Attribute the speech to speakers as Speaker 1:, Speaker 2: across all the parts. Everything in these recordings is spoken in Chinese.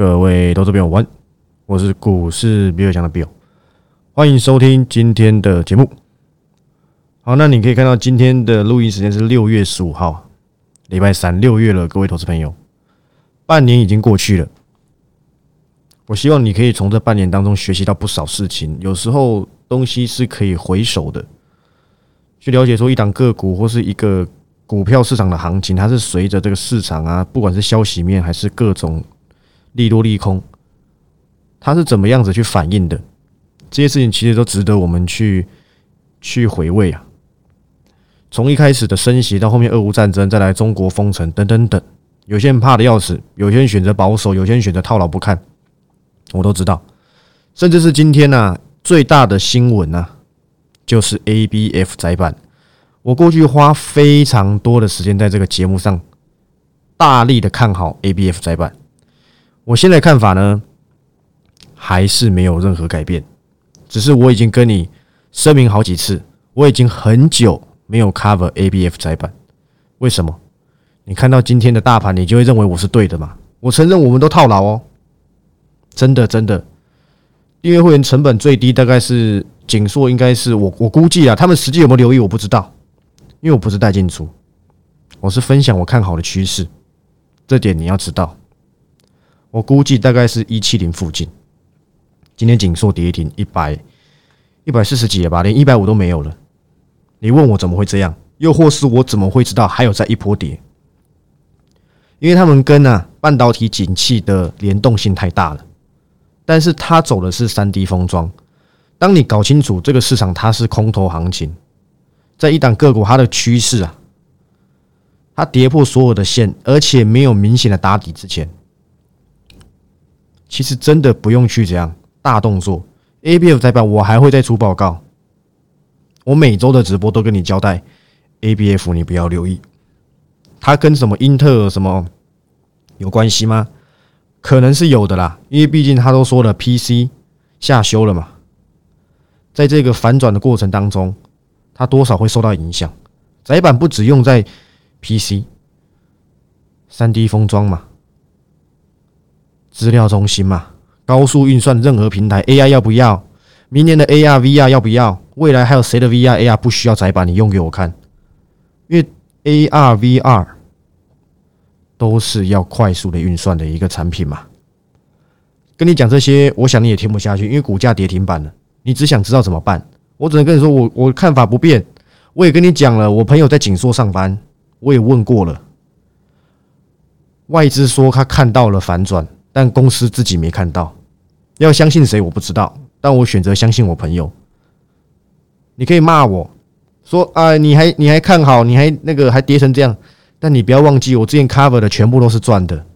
Speaker 1: 各位投资朋友，晚，我是股市比尔强的 Bill，欢迎收听今天的节目。好，那你可以看到今天的录音时间是六月十五号，礼拜三，六月了。各位投资朋友，半年已经过去了，我希望你可以从这半年当中学习到不少事情。有时候东西是可以回首的，去了解说一档个股或是一个股票市场的行情，它是随着这个市场啊，不管是消息面还是各种。利多利空，它是怎么样子去反应的？这些事情其实都值得我们去去回味啊。从一开始的升息，到后面俄乌战争，再来中国封城等等等，有些人怕的要死，有些人选择保守，有些人选择套牢不看，我都知道。甚至是今天呢，最大的新闻呢，就是 A B F 窄板。我过去花非常多的时间在这个节目上，大力的看好 A B F 窄板。我现在看法呢，还是没有任何改变，只是我已经跟你声明好几次，我已经很久没有 cover A B F 窄板。为什么？你看到今天的大盘，你就会认为我是对的嘛？我承认我们都套牢哦，真的真的。订阅会员成本最低大概是锦硕，应该是我我估计啊，他们实际有没有留意我不知道，因为我不是带进出，我是分享我看好的趋势，这点你要知道。我估计大概是一七零附近。今天紧缩跌停一百一百四十几了吧，连一百五都没有了。你问我怎么会这样？又或是我怎么会知道还有在一波跌？因为他们跟啊半导体景气的联动性太大了。但是它走的是三 D 封装。当你搞清楚这个市场它是空头行情，在一档个股它的趋势啊，它跌破所有的线，而且没有明显的打底之前。其实真的不用去这样大动作。A B F 代表我还会再出报告。我每周的直播都跟你交代，A B F 你不要留意，它跟什么英特尔什么有关系吗？可能是有的啦，因为毕竟他都说了 P C 下修了嘛，在这个反转的过程当中，它多少会受到影响。窄板不只用在 P C，三 D 封装嘛。资料中心嘛，高速运算任何平台，AI 要不要？明年的 AR、VR 要不要？未来还有谁的 VR、AR 不需要窄板？你用给我看，因为 AR、VR 都是要快速的运算的一个产品嘛。跟你讲这些，我想你也听不下去，因为股价跌停板了，你只想知道怎么办。我只能跟你说，我我看法不变。我也跟你讲了，我朋友在锦硕上班，我也问过了，外资说他看到了反转。但公司自己没看到，要相信谁我不知道，但我选择相信我朋友。你可以骂我说啊，你还你还看好，你还那个还跌成这样，但你不要忘记，我之前 cover 的全部都是赚的。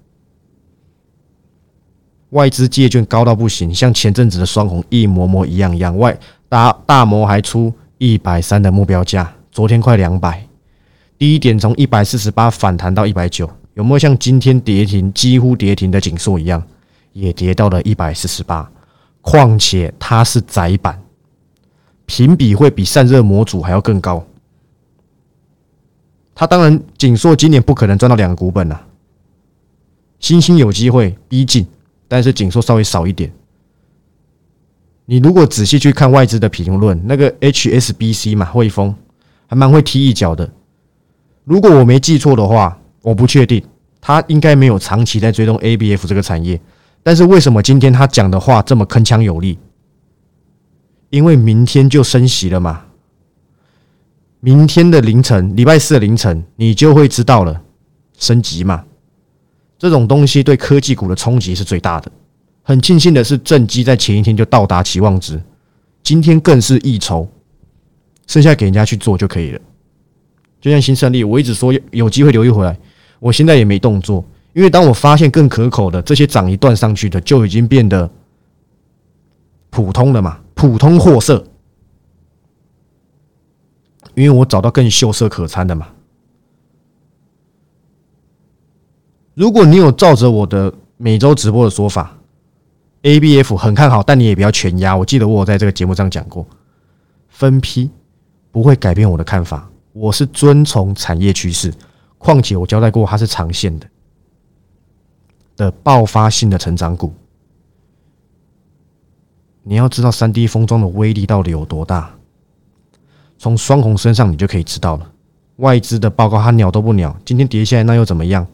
Speaker 1: 外资借券高到不行，像前阵子的双红一模模一样一样。外大大摩还出一百三的目标价，昨天快两百，低点从一百四十八反弹到一百九。有没有像今天跌停、几乎跌停的景硕一样，也跌到了一百四十八？况且它是窄板，评比会比散热模组还要更高。它当然景硕今年不可能赚到两个股本啊，星星有机会逼近，但是景硕稍微少一点。你如果仔细去看外资的评论，那个 HSBC 嘛，汇丰还蛮会踢一脚的。如果我没记错的话。我不确定，他应该没有长期在追踪 A B F 这个产业，但是为什么今天他讲的话这么铿锵有力？因为明天就升息了嘛，明天的凌晨，礼拜四的凌晨，你就会知道了，升级嘛，这种东西对科技股的冲击是最大的。很庆幸的是，正机在前一天就到达期望值，今天更是一筹，剩下给人家去做就可以了。就像新胜利，我一直说有机会留意回来。我现在也没动作，因为当我发现更可口的这些涨一段上去的，就已经变得普通了嘛，普通货色。因为我找到更秀色可餐的嘛。如果你有照着我的每周直播的说法，A B F 很看好，但你也不要全压。我记得我在这个节目上讲过，分批不会改变我的看法，我是遵从产业趋势。况且我交代过，它是长线的，的爆发性的成长股。你要知道三 D 封装的威力到底有多大，从双红身上你就可以知道了。外资的报告它鸟都不鸟，今天跌下来那又怎么样？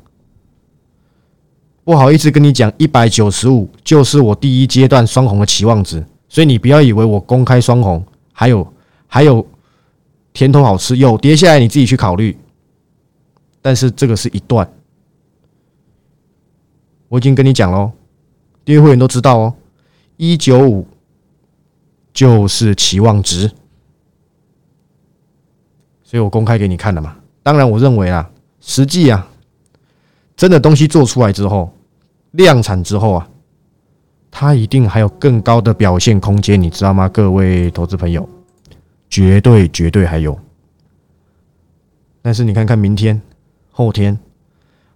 Speaker 1: 不好意思跟你讲，一百九十五就是我第一阶段双红的期望值，所以你不要以为我公开双红还有还有甜头好吃，有跌下来你自己去考虑。但是这个是一段，我已经跟你讲喽，订阅会员都知道哦，一九五。就是期望值，所以我公开给你看了嘛。当然，我认为啊，实际啊，真的东西做出来之后，量产之后啊，它一定还有更高的表现空间，你知道吗？各位投资朋友，绝对绝对还有。但是你看看明天、后天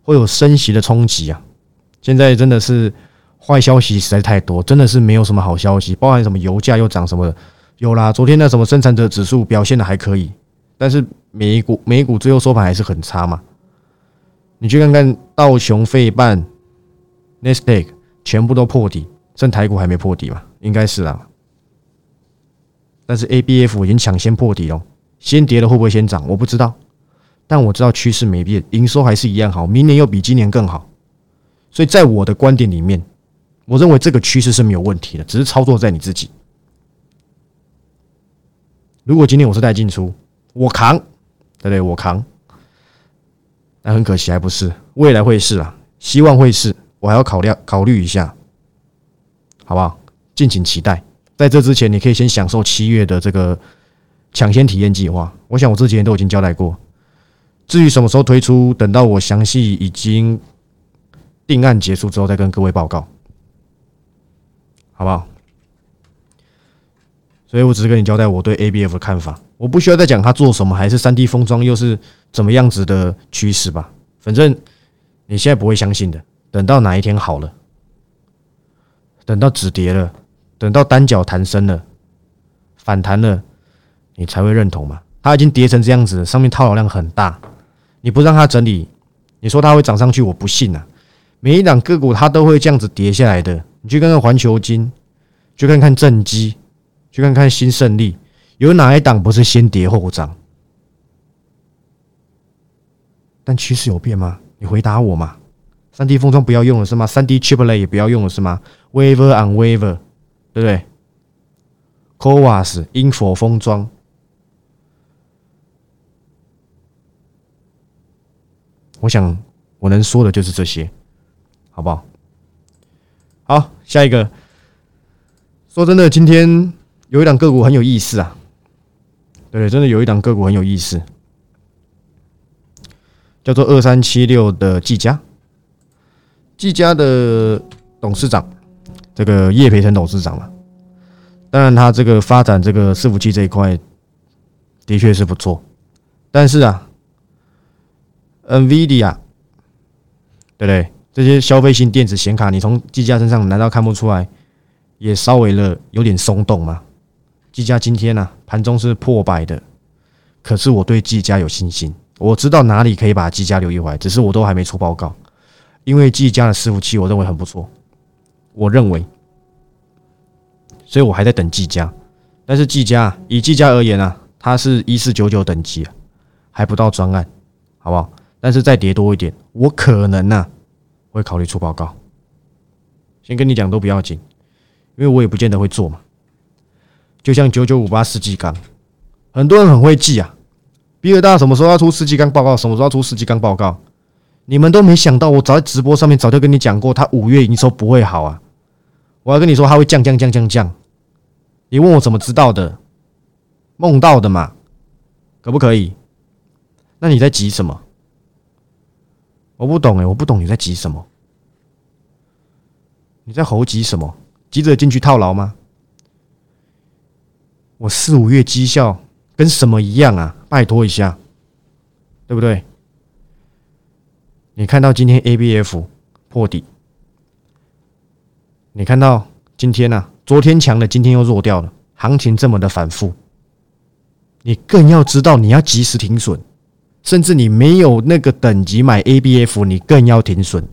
Speaker 1: 会有升息的冲击啊，现在真的是。坏消息实在太多，真的是没有什么好消息。包含什么油价又涨什么的，有啦。昨天那什么生产者指数表现的还可以，但是美股美股最后收盘还是很差嘛。你去看看道琼、费半、n e s t a q 全部都破底，剩台股还没破底嘛？应该是啊。但是 ABF 已经抢先破底了，先跌了会不会先涨？我不知道，但我知道趋势没变，营收还是一样好，明年又比今年更好。所以在我的观点里面。我认为这个趋势是没有问题的，只是操作在你自己。如果今天我是带进出，我扛，对不对？我扛，但很可惜还不是，未来会是啊，希望会是，我还要考量考虑一下，好不好？敬请期待。在这之前，你可以先享受七月的这个抢先体验计划。我想我这几天都已经交代过，至于什么时候推出，等到我详细已经定案结束之后，再跟各位报告。好不好？所以我只是跟你交代我对 ABF 的看法，我不需要再讲他做什么，还是三 D 封装又是怎么样子的趋势吧。反正你现在不会相信的，等到哪一天好了，等到止跌了，等到单脚弹升了，反弹了，你才会认同嘛。它已经跌成这样子，上面套牢量很大，你不让它整理，你说它会涨上去，我不信呐。每一档个股它都会这样子跌下来的。你去看看环球金，去看看正基，去看看新胜利，有哪一档不是先跌后涨？但趋势有变吗？你回答我嘛！三 D 封装不要用了是吗？三 D chiplet 也不要用了是吗？Waver on Waver，对不对 c o v a s 英佛封装，我想我能说的就是这些，好不好？好，下一个。说真的，今天有一档个股很有意思啊。对，真的有一档个股很有意思，叫做二三七六的技嘉。技嘉的董事长，这个叶培成董事长嘛。当然，他这个发展这个伺服器这一块的确是不错，但是啊，NVIDIA，对不对？这些消费性电子显卡，你从技嘉身上难道看不出来？也稍微了有点松动吗？技嘉今天呢盘中是破百的，可是我对技嘉有信心，我知道哪里可以把技嘉留一回来，只是我都还没出报告，因为技嘉的伺服器我认为很不错，我认为，所以我还在等技嘉，但是技嘉以技嘉而言啊，它是一四九九等级啊，还不到专案，好不好？但是再跌多一点，我可能呢。会考虑出报告，先跟你讲都不要紧，因为我也不见得会做嘛。就像九九五八世纪钢，很多人很会记啊。比尔大什么时候要出世纪钢报告？什么时候要出世纪钢报告？你们都没想到，我早在直播上面早就跟你讲过，他五月营收不会好啊。我要跟你说，他会降降降降降。你问我怎么知道的？梦到的嘛，可不可以？那你在急什么？我不懂哎，我不懂你在急什么？你在猴急什么？急着进去套牢吗？我四五月绩效跟什么一样啊？拜托一下，对不对？你看到今天 ABF 破底，你看到今天呢？昨天强的，今天又弱掉了，行情这么的反复，你更要知道你要及时停损。甚至你没有那个等级买 ABF，你更要停损，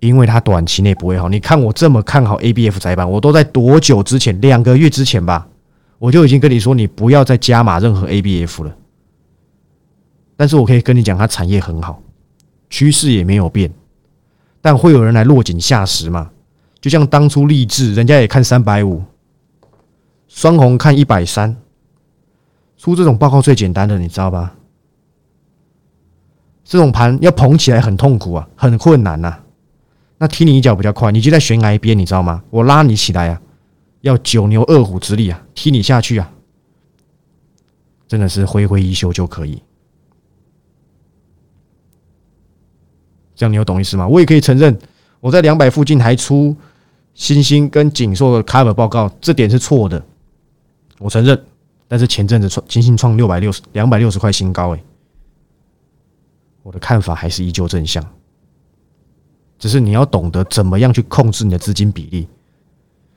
Speaker 1: 因为它短期内不会好。你看我这么看好 A B F 窄板，我都在多久之前？两个月之前吧，我就已经跟你说，你不要再加码任何 A B F 了。但是我可以跟你讲，它产业很好，趋势也没有变，但会有人来落井下石嘛？就像当初励志，人家也看三百五，双红看一百三，出这种报告最简单的，你知道吧？这种盘要捧起来很痛苦啊，很困难呐。那踢你一脚比较快，你就在悬崖边，你知道吗？我拉你起来啊，要九牛二虎之力啊，踢你下去啊，真的是挥挥衣袖就可以。这样你有懂意思吗？我也可以承认，我在两百附近还出。星星跟锦硕的 cover 报告，这点是错的，我承认。但是前阵子创金星创六百六十两百六十块新高，哎，我的看法还是依旧正向。只是你要懂得怎么样去控制你的资金比例。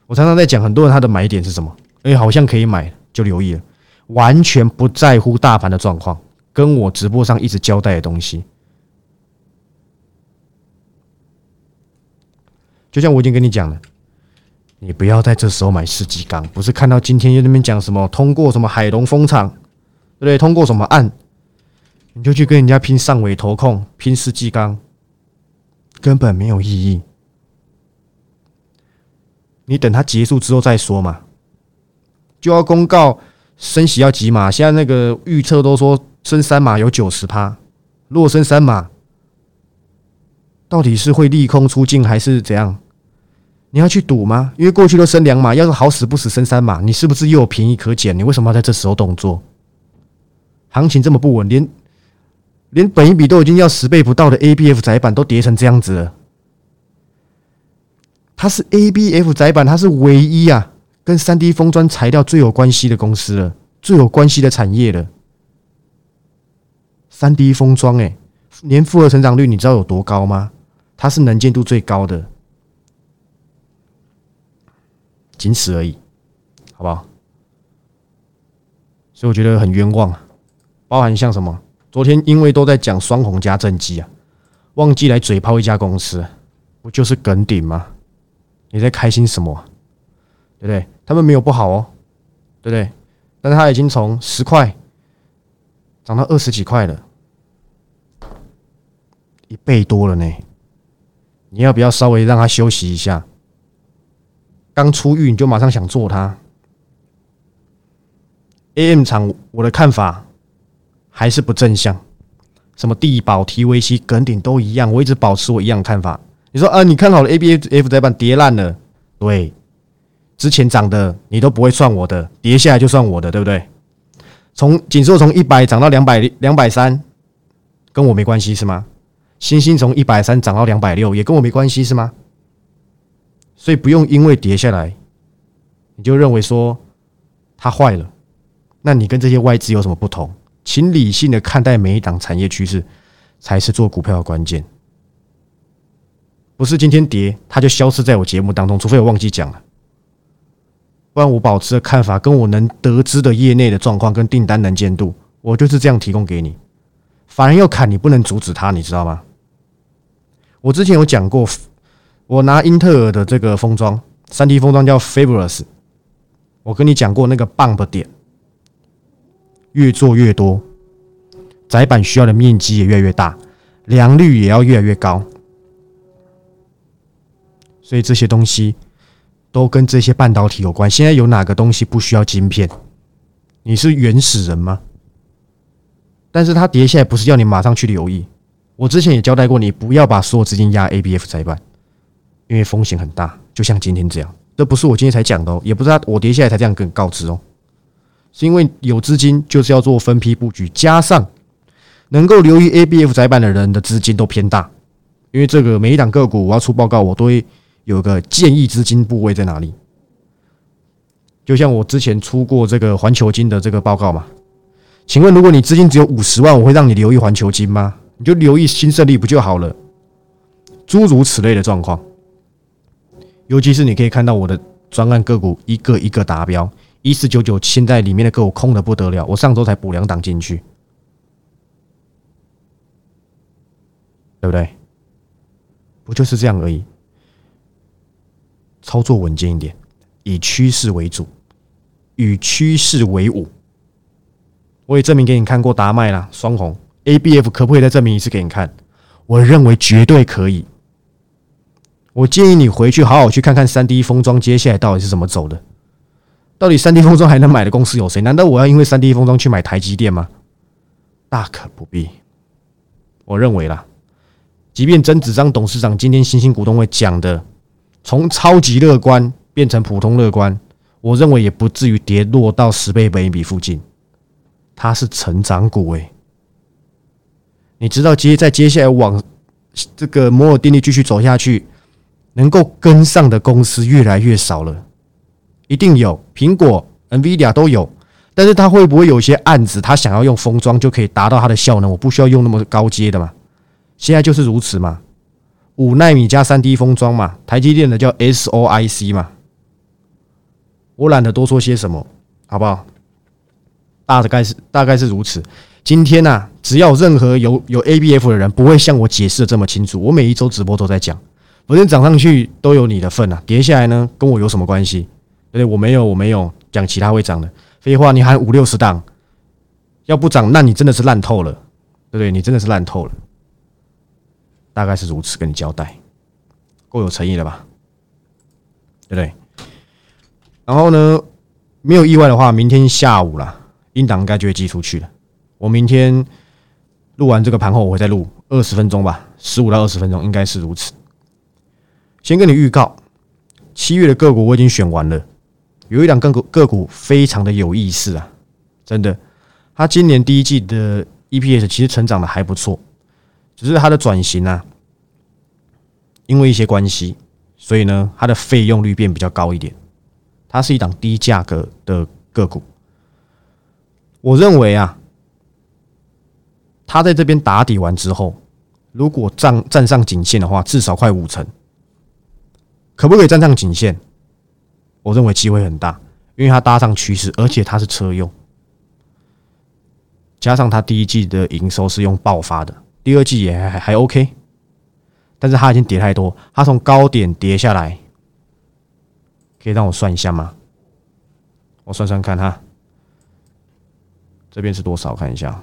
Speaker 1: 我常常在讲，很多人他的买点是什么？哎，好像可以买，就留意了，完全不在乎大盘的状况，跟我直播上一直交代的东西。就像我已经跟你讲了。你不要在这时候买世纪钢，不是看到今天又那边讲什么通过什么海龙风场，对不对？通过什么案，你就去跟人家拼上尾投控，拼世纪钢，根本没有意义。你等它结束之后再说嘛。就要公告升息要几码？现在那个预测都说升三码有九十趴，如果升三码，到底是会利空出尽还是怎样？你要去赌吗？因为过去都升两码，要是好死不死升三码，你是不是又有便宜可捡？你为什么要在这时候动作？行情这么不稳，连连本一笔都已经要十倍不到的 A B F 窄板都跌成这样子了。它是 A B F 窄板，它是唯一啊，跟三 D 封装材料最有关系的公司了，最有关系的产业了。三 D 封装，哎，年复合成长率你知道有多高吗？它是能见度最高的。仅此而已，好不好？所以我觉得很冤枉啊，包含像什么？昨天因为都在讲双红加正机啊，忘记来嘴炮一家公司，不就是梗顶吗？你在开心什么？对不对？他们没有不好哦，对不对？但是他已经从十块涨到二十几块了，一倍多了呢。你要不要稍微让他休息一下？刚出狱你就马上想做它？AM 厂我的看法还是不正向，什么地保、提维西、耿鼎都一样，我一直保持我一样的看法。你说啊，你看好了 ABF 在板跌烂了，对，之前涨的你都不会算我的，跌下来就算我的，对不对？从锦硕从一百涨到两百两百三，跟我没关系是吗？星星从一百三涨到两百六，也跟我没关系是吗？所以不用因为跌下来，你就认为说它坏了。那你跟这些外资有什么不同？请理性的看待每一档产业趋势，才是做股票的关键。不是今天跌，它就消失在我节目当中，除非我忘记讲了。不然我保持的看法，跟我能得知的业内的状况跟订单能见度，我就是这样提供给你。反而要砍，你不能阻止它，你知道吗？我之前有讲过。我拿英特尔的这个封装，三 D 封装叫 Fabulous。我跟你讲过那个 bump 点，越做越多，窄板需要的面积也越来越大，良率也要越来越高。所以这些东西都跟这些半导体有关。现在有哪个东西不需要晶片？你是原始人吗？但是它跌下来不是要你马上去留意。我之前也交代过你，不要把所有资金压 ABF 窄板。因为风险很大，就像今天这样，这不是我今天才讲的哦，也不是他我跌下来才这样跟你告知哦，是因为有资金就是要做分批布局，加上能够留意 A B F 窄板的人的资金都偏大，因为这个每一档个股我要出报告，我都会有个建议资金部位在哪里。就像我之前出过这个环球金的这个报告嘛，请问如果你资金只有五十万，我会让你留意环球金吗？你就留意新胜利不就好了？诸如此类的状况。尤其是你可以看到我的专案个股一个一个达标，一四九九现在里面的个股空的不得了，我上周才补两档进去，对不对？不就是这样而已？操作稳健一点，以趋势为主，与趋势为伍。我也证明给你看过达麦啦，双红 ABF 可不可以再证明一次给你看？我认为绝对可以。我建议你回去好好去看看三 D 封装接下来到底是怎么走的。到底三 D 封装还能买的公司有谁？难道我要因为三 D 封装去买台积电吗？大可不必。我认为啦，即便曾子章董事长今天新兴股东会讲的从超级乐观变成普通乐观，我认为也不至于跌落到十倍本益比附近。它是成长股诶，你知道接在接下来往这个摩尔定律继续走下去。能够跟上的公司越来越少了，一定有苹果、NVIDIA 都有，但是它会不会有些案子，它想要用封装就可以达到它的效能？我不需要用那么高阶的嘛？现在就是如此嘛？五纳米加三 D 封装嘛？台积电的叫 SOIC 嘛？我懒得多说些什么，好不好？大概是大概是如此。今天呢，只要任何有有 ABF 的人不会像我解释的这么清楚，我每一周直播都在讲。反正涨上去都有你的份啊，跌下来呢跟我有什么关系？对对？我没有，我没有讲其他会涨的废话。你喊五六十档，要不涨，那你真的是烂透了，对不对？你真的是烂透了，大概是如此，跟你交代，够有诚意了吧？对不对？然后呢，没有意外的话，明天下午啦，英档应该就会寄出去了。我明天录完这个盘后，我会再录二十分钟吧，十五到二十分钟，应该是如此。先跟你预告，七月的个股我已经选完了，有一两个股个股非常的有意思啊，真的，它今年第一季的 EPS 其实成长的还不错，只是它的转型啊，因为一些关系，所以呢，它的费用率变比较高一点，它是一档低价格的个股，我认为啊，它在这边打底完之后，如果站站上颈线的话，至少快五成。可不可以站上颈线？我认为机会很大，因为它搭上趋势，而且它是车用，加上它第一季的营收是用爆发的，第二季也还还 OK，但是它已经跌太多，它从高点跌下来，可以让我算一下吗？我算算看哈，这边是多少？看一下，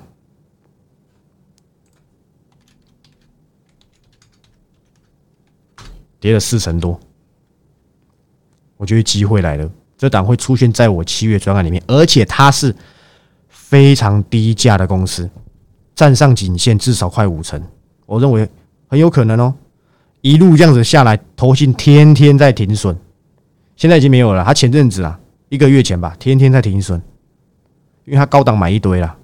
Speaker 1: 跌了四成多。我觉得机会来了，这档会出现在我七月专案里面，而且它是非常低价的公司，站上颈线至少快五成，我认为很有可能哦。一路这样子下来，投信天天在停损，现在已经没有了。他前阵子啊，一个月前吧，天天在停损，因为他高档买一堆了。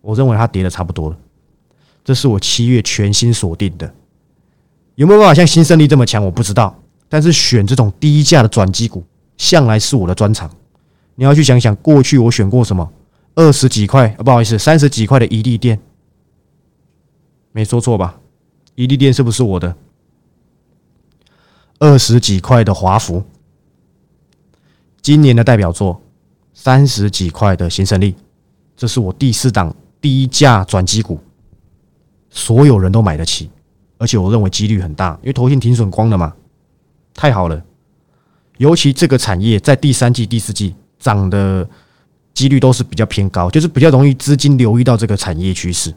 Speaker 1: 我认为它跌的差不多了，这是我七月全新锁定的，有没有办法像新胜利这么强？我不知道。但是选这种低价的转机股，向来是我的专长。你要去想想，过去我选过什么？二十几块，不好意思，三十几块的一利店，没说错吧？一利店是不是我的？二十几块的华孚，今年的代表作，三十几块的新胜利，这是我第四档低价转机股，所有人都买得起，而且我认为几率很大，因为头先停损光了嘛。太好了，尤其这个产业在第三季、第四季涨的几率都是比较偏高，就是比较容易资金流移到这个产业趋势，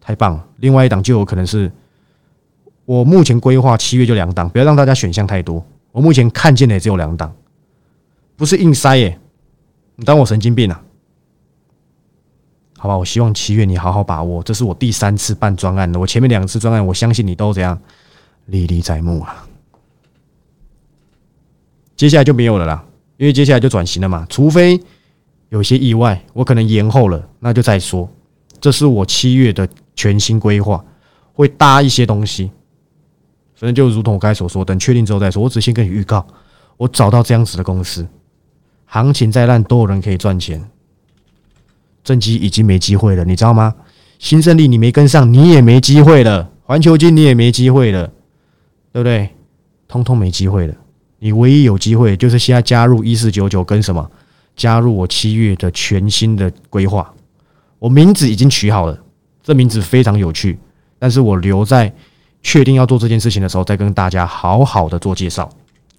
Speaker 1: 太棒了。另外一档就有可能是我目前规划七月就两档，不要让大家选项太多。我目前看见的也只有两档，不是硬塞耶，你当我神经病啊？好吧，我希望七月你好好把握，这是我第三次办专案了，我前面两次专案，我相信你都怎样。历历在目啊！接下来就没有了啦，因为接下来就转型了嘛。除非有些意外，我可能延后了，那就再说。这是我七月的全新规划，会搭一些东西。反正就如同我刚才所说，等确定之后再说。我只先跟你预告，我找到这样子的公司，行情再烂都有人可以赚钱。正机已经没机会了，你知道吗？新胜利你没跟上，你也没机会了。环球金你也没机会了。对不对？通通没机会了。你唯一有机会就是现在加入一四九九，跟什么？加入我七月的全新的规划。我名字已经取好了，这名字非常有趣。但是我留在确定要做这件事情的时候，再跟大家好好的做介绍，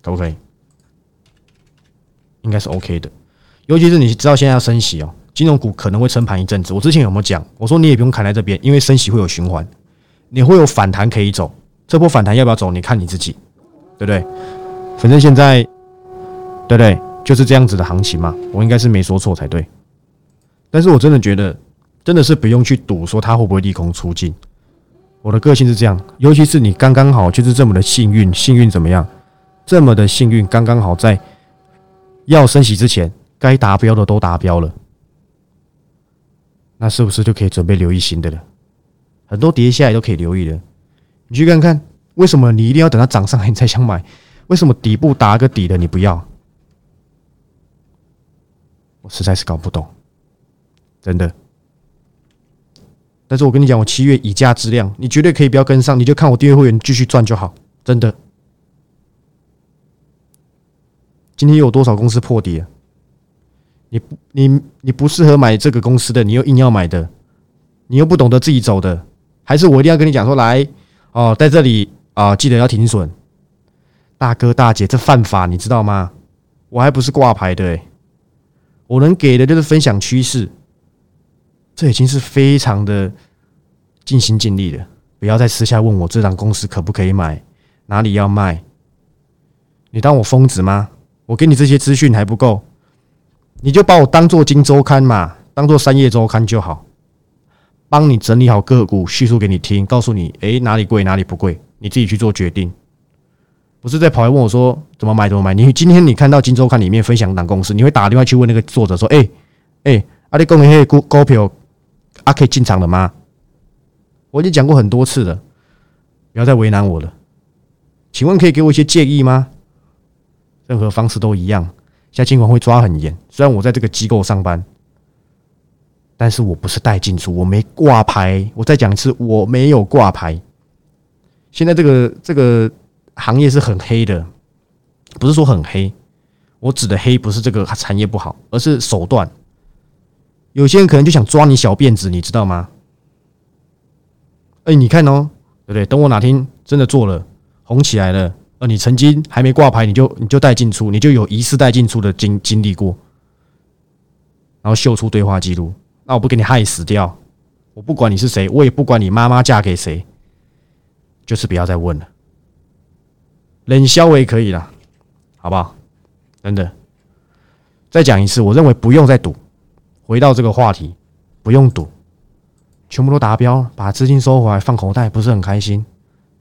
Speaker 1: 可不可以？应该是 OK 的。尤其是你知道现在要升息哦，金融股可能会撑盘一阵子。我之前有没有讲？我说你也不用砍在这边，因为升息会有循环，你会有反弹可以走。这波反弹要不要走？你看你自己，对不对？反正现在，对不对？就是这样子的行情嘛。我应该是没说错才对。但是我真的觉得，真的是不用去赌说它会不会利空出尽。我的个性是这样，尤其是你刚刚好就是这么的幸运，幸运怎么样？这么的幸运，刚刚好在要升息之前。该达标的都达标了，那是不是就可以准备留意新的了？很多跌下来都可以留意的。你去看看，为什么你一定要等它涨上来你才想买？为什么底部打个底的你不要？我实在是搞不懂，真的。但是我跟你讲，我七月以价质量，你绝对可以不要跟上，你就看我订阅会员继续赚就好，真的。今天有多少公司破底了？你你你不适合买这个公司的，你又硬要买的，你又不懂得自己走的，还是我一定要跟你讲说来哦，在这里啊，记得要停损，大哥大姐，这犯法你知道吗？我还不是挂牌的，我能给的就是分享趋势，这已经是非常的尽心尽力了。不要再私下问我这档公司可不可以买，哪里要卖，你当我疯子吗？我给你这些资讯还不够。你就把我当做《金周刊》嘛，当做《三叶周刊》就好，帮你整理好个股，叙述给你听，告诉你，诶哪里贵哪里不贵，你自己去做决定。不是在跑来问我说怎么买怎么买。你今天你看到《金周刊》里面分享档公司，你会打电话去问那个作者说，诶诶，阿里公那股股票，阿可以进场了吗？我已经讲过很多次了，不要再为难我了。请问可以给我一些建议吗？任何方式都一样。现在监管会抓很严，虽然我在这个机构上班，但是我不是带进出，我没挂牌。我再讲一次，我没有挂牌。现在这个这个行业是很黑的，不是说很黑，我指的黑不是这个产业不好，而是手段。有些人可能就想抓你小辫子，你知道吗？哎，你看哦，对不对？等我哪天真的做了，红起来了。呃你曾经还没挂牌，你就你就带进出，你就有疑似带进出的经经历过，然后秀出对话记录，那我不给你害死掉，我不管你是谁，我也不管你妈妈嫁给谁，就是不要再问了，冷消也可以了，好不好？真的，再讲一次，我认为不用再赌，回到这个话题，不用赌，全部都达标，把资金收回来放口袋，不是很开心？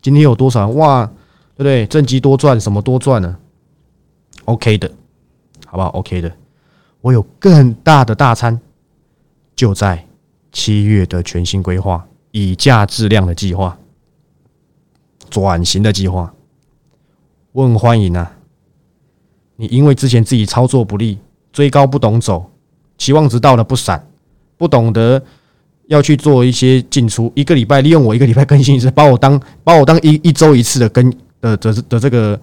Speaker 1: 今天有多少人哇？对不对？正极多赚，什么多赚呢？OK 的，好不好？OK 的，我有更大的大餐，就在七月的全新规划，以价质量的计划，转型的计划，我很欢迎啊！你因为之前自己操作不利，追高不懂走，期望值到了不闪，不懂得要去做一些进出，一个礼拜利用我一个礼拜更新一次，把我当把我当一一周一次的更。的的的这个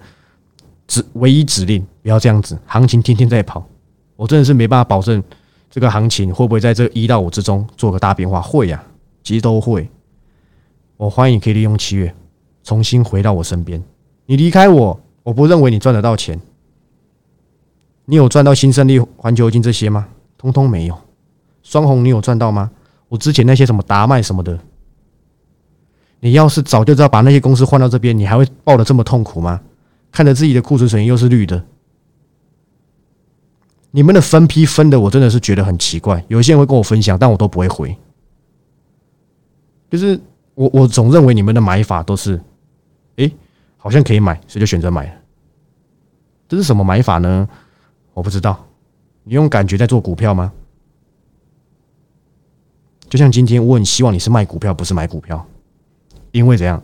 Speaker 1: 指唯一指令，不要这样子。行情天天在跑，我真的是没办法保证这个行情会不会在这一到五之中做个大变化。会呀，其实都会。我欢迎可以利用七月重新回到我身边。你离开我，我不认为你赚得到钱。你有赚到新胜利、环球金这些吗？通通没有。双红，你有赚到吗？我之前那些什么达麦什么的。你要是早就知道把那些公司换到这边，你还会抱得这么痛苦吗？看着自己的库存水平又是绿的，你们的分批分的，我真的是觉得很奇怪。有些人会跟我分享，但我都不会回。就是我我总认为你们的买法都是，哎，好像可以买，所以就选择买了。这是什么买法呢？我不知道。你用感觉在做股票吗？就像今天，我很希望你是卖股票，不是买股票。因为怎样？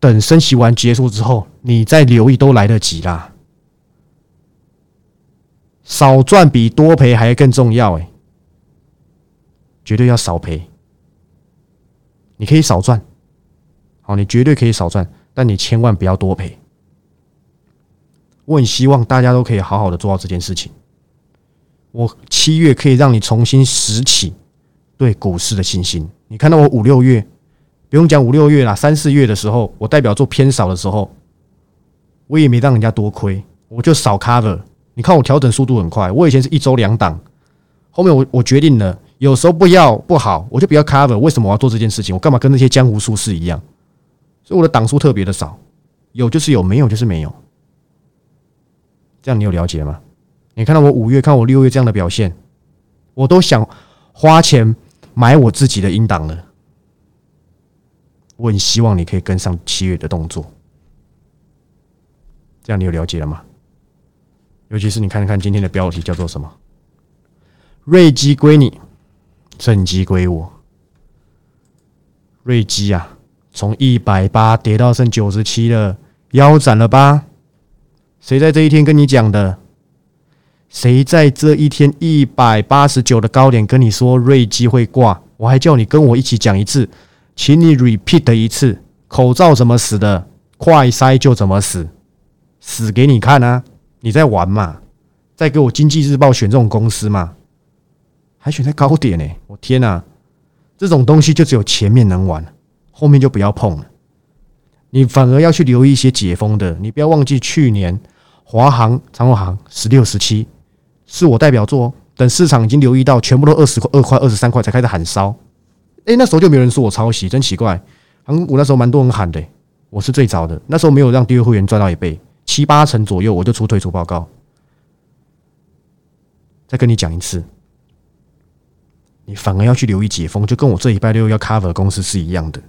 Speaker 1: 等升息完结束之后，你再留意都来得及啦。少赚比多赔还更重要哎，绝对要少赔。你可以少赚，好，你绝对可以少赚，但你千万不要多赔。我很希望大家都可以好好的做到这件事情。我七月可以让你重新拾起对股市的信心。你看到我五六月。不用讲五六月啦，三四月的时候，我代表作偏少的时候，我也没让人家多亏，我就少 cover。你看我调整速度很快，我以前是一周两档，后面我我决定了，有时候不要不好，我就不要 cover。为什么我要做这件事情？我干嘛跟那些江湖术士一样？所以我的档数特别的少，有就是有，没有就是没有。这样你有了解吗？你看到我五月，看我六月这样的表现，我都想花钱买我自己的音档了。我很希望你可以跟上七月的动作，这样你有了解了吗？尤其是你看看今天的标题叫做什么？瑞基归你，正基归我。瑞基啊，从一百八跌到剩九十七了，腰斩了吧？谁在这一天跟你讲的？谁在这一天一百八十九的高点跟你说瑞基会挂？我还叫你跟我一起讲一次，请你 repeat 一次。口罩怎么死的？快塞就怎么死，死给你看啊！你在玩嘛？在给我经济日报选这种公司嘛？还选在高点呢？我天哪！这种东西就只有前面能玩，后面就不要碰了。你反而要去留意一些解封的。你不要忘记去年华航、长荣航十六、十七是我代表作。等市场已经留意到，全部都二十块、二块、二十三块才开始喊烧。哎，那时候就没有人说我抄袭，真奇怪。航股那时候蛮多人喊的，我是最早的。那时候没有让第二会员赚到一倍。七八成左右，我就出退出报告。再跟你讲一次，你反而要去留意解封，就跟我这礼拜六要 cover 公司是一样的。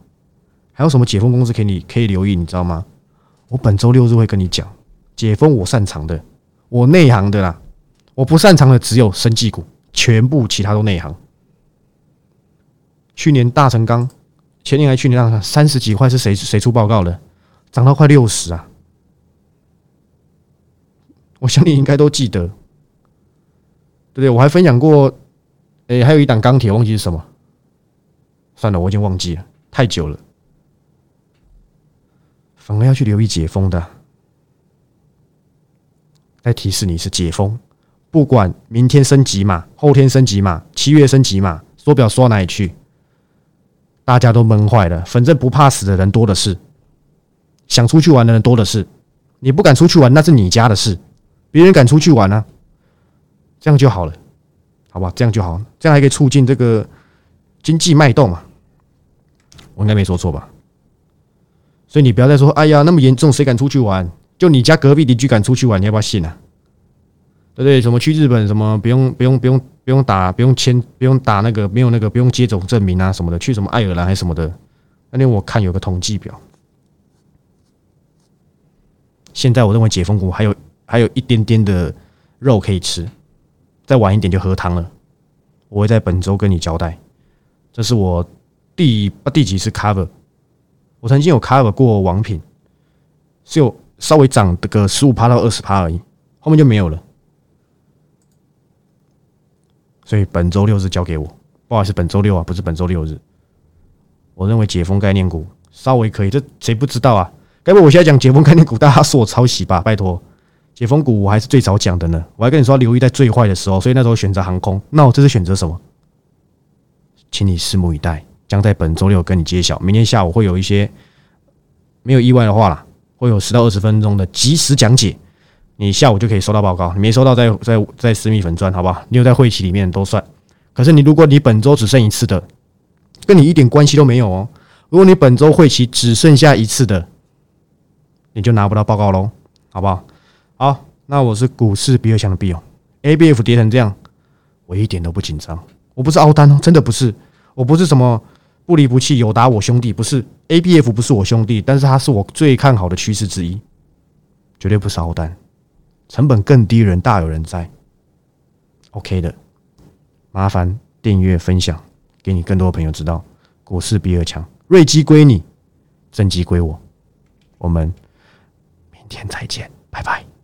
Speaker 1: 还有什么解封公司可以你可以留意？你知道吗？我本周六日会跟你讲解封，我擅长的，我内行的啦。我不擅长的只有生技股，全部其他都内行。去年大成钢，前年还去年大成三十几块是谁谁出报告的？涨到快六十啊！我想你应该都记得，对不对？我还分享过，诶，还有一档钢铁，忘记是什么？算了，我已经忘记了，太久了。反而要去留意解封的，再提示你是解封，不管明天升级嘛，后天升级嘛，七月升级嘛，缩表缩哪里去？大家都闷坏了，反正不怕死的人多的是，想出去玩的人多的是，你不敢出去玩，那是你家的事。别人敢出去玩呢，这样就好了，好吧？这样就好，这样还可以促进这个经济脉动嘛？我应该没说错吧？所以你不要再说，哎呀，那么严重，谁敢出去玩？就你家隔壁邻居敢出去玩，你要不要信啊？对不对？什么去日本？什么不用不用不用不用打不用签不用打那个没有那个不用接种证明啊什么的？去什么爱尔兰还是什么的？那天我看有个统计表，现在我认为解封股还有。还有一点点的肉可以吃，再晚一点就喝汤了。我会在本周跟你交代，这是我第第几次 cover。我曾经有 cover 过王品，是有稍微涨个十五趴到二十趴而已，后面就没有了。所以本周六日交给我，不好意思，本周六啊，不是本周六日。我认为解封概念股稍微可以，这谁不知道啊？该不我现在讲解封概念股，大家说我抄袭吧？拜托。解封股我还是最早讲的呢，我还跟你说留意在最坏的时候，所以那时候选择航空。那我这次选择什么？请你拭目以待，将在本周六跟你揭晓。明天下午会有一些没有意外的话啦，会有十到二十分钟的即时讲解，你下午就可以收到报告。你没收到，在在在私密粉钻，好不好？你有在会期里面都算。可是你如果你本周只剩一次的，跟你一点关系都没有哦。如果你本周会期只剩下一次的，你就拿不到报告喽，好不好？好，那我是股市比尔强的 B 哦，A B F 跌成这样，我一点都不紧张。我不是凹单哦，真的不是，我不是什么不离不弃、有打我兄弟，不是。A B F 不是我兄弟，但是他是我最看好的趋势之一，绝对不是凹单，成本更低，人大有人在，OK 的。麻烦订阅分享，给你更多的朋友知道，股市比尔强，瑞基归你，正机归我，我们明天再见，拜拜。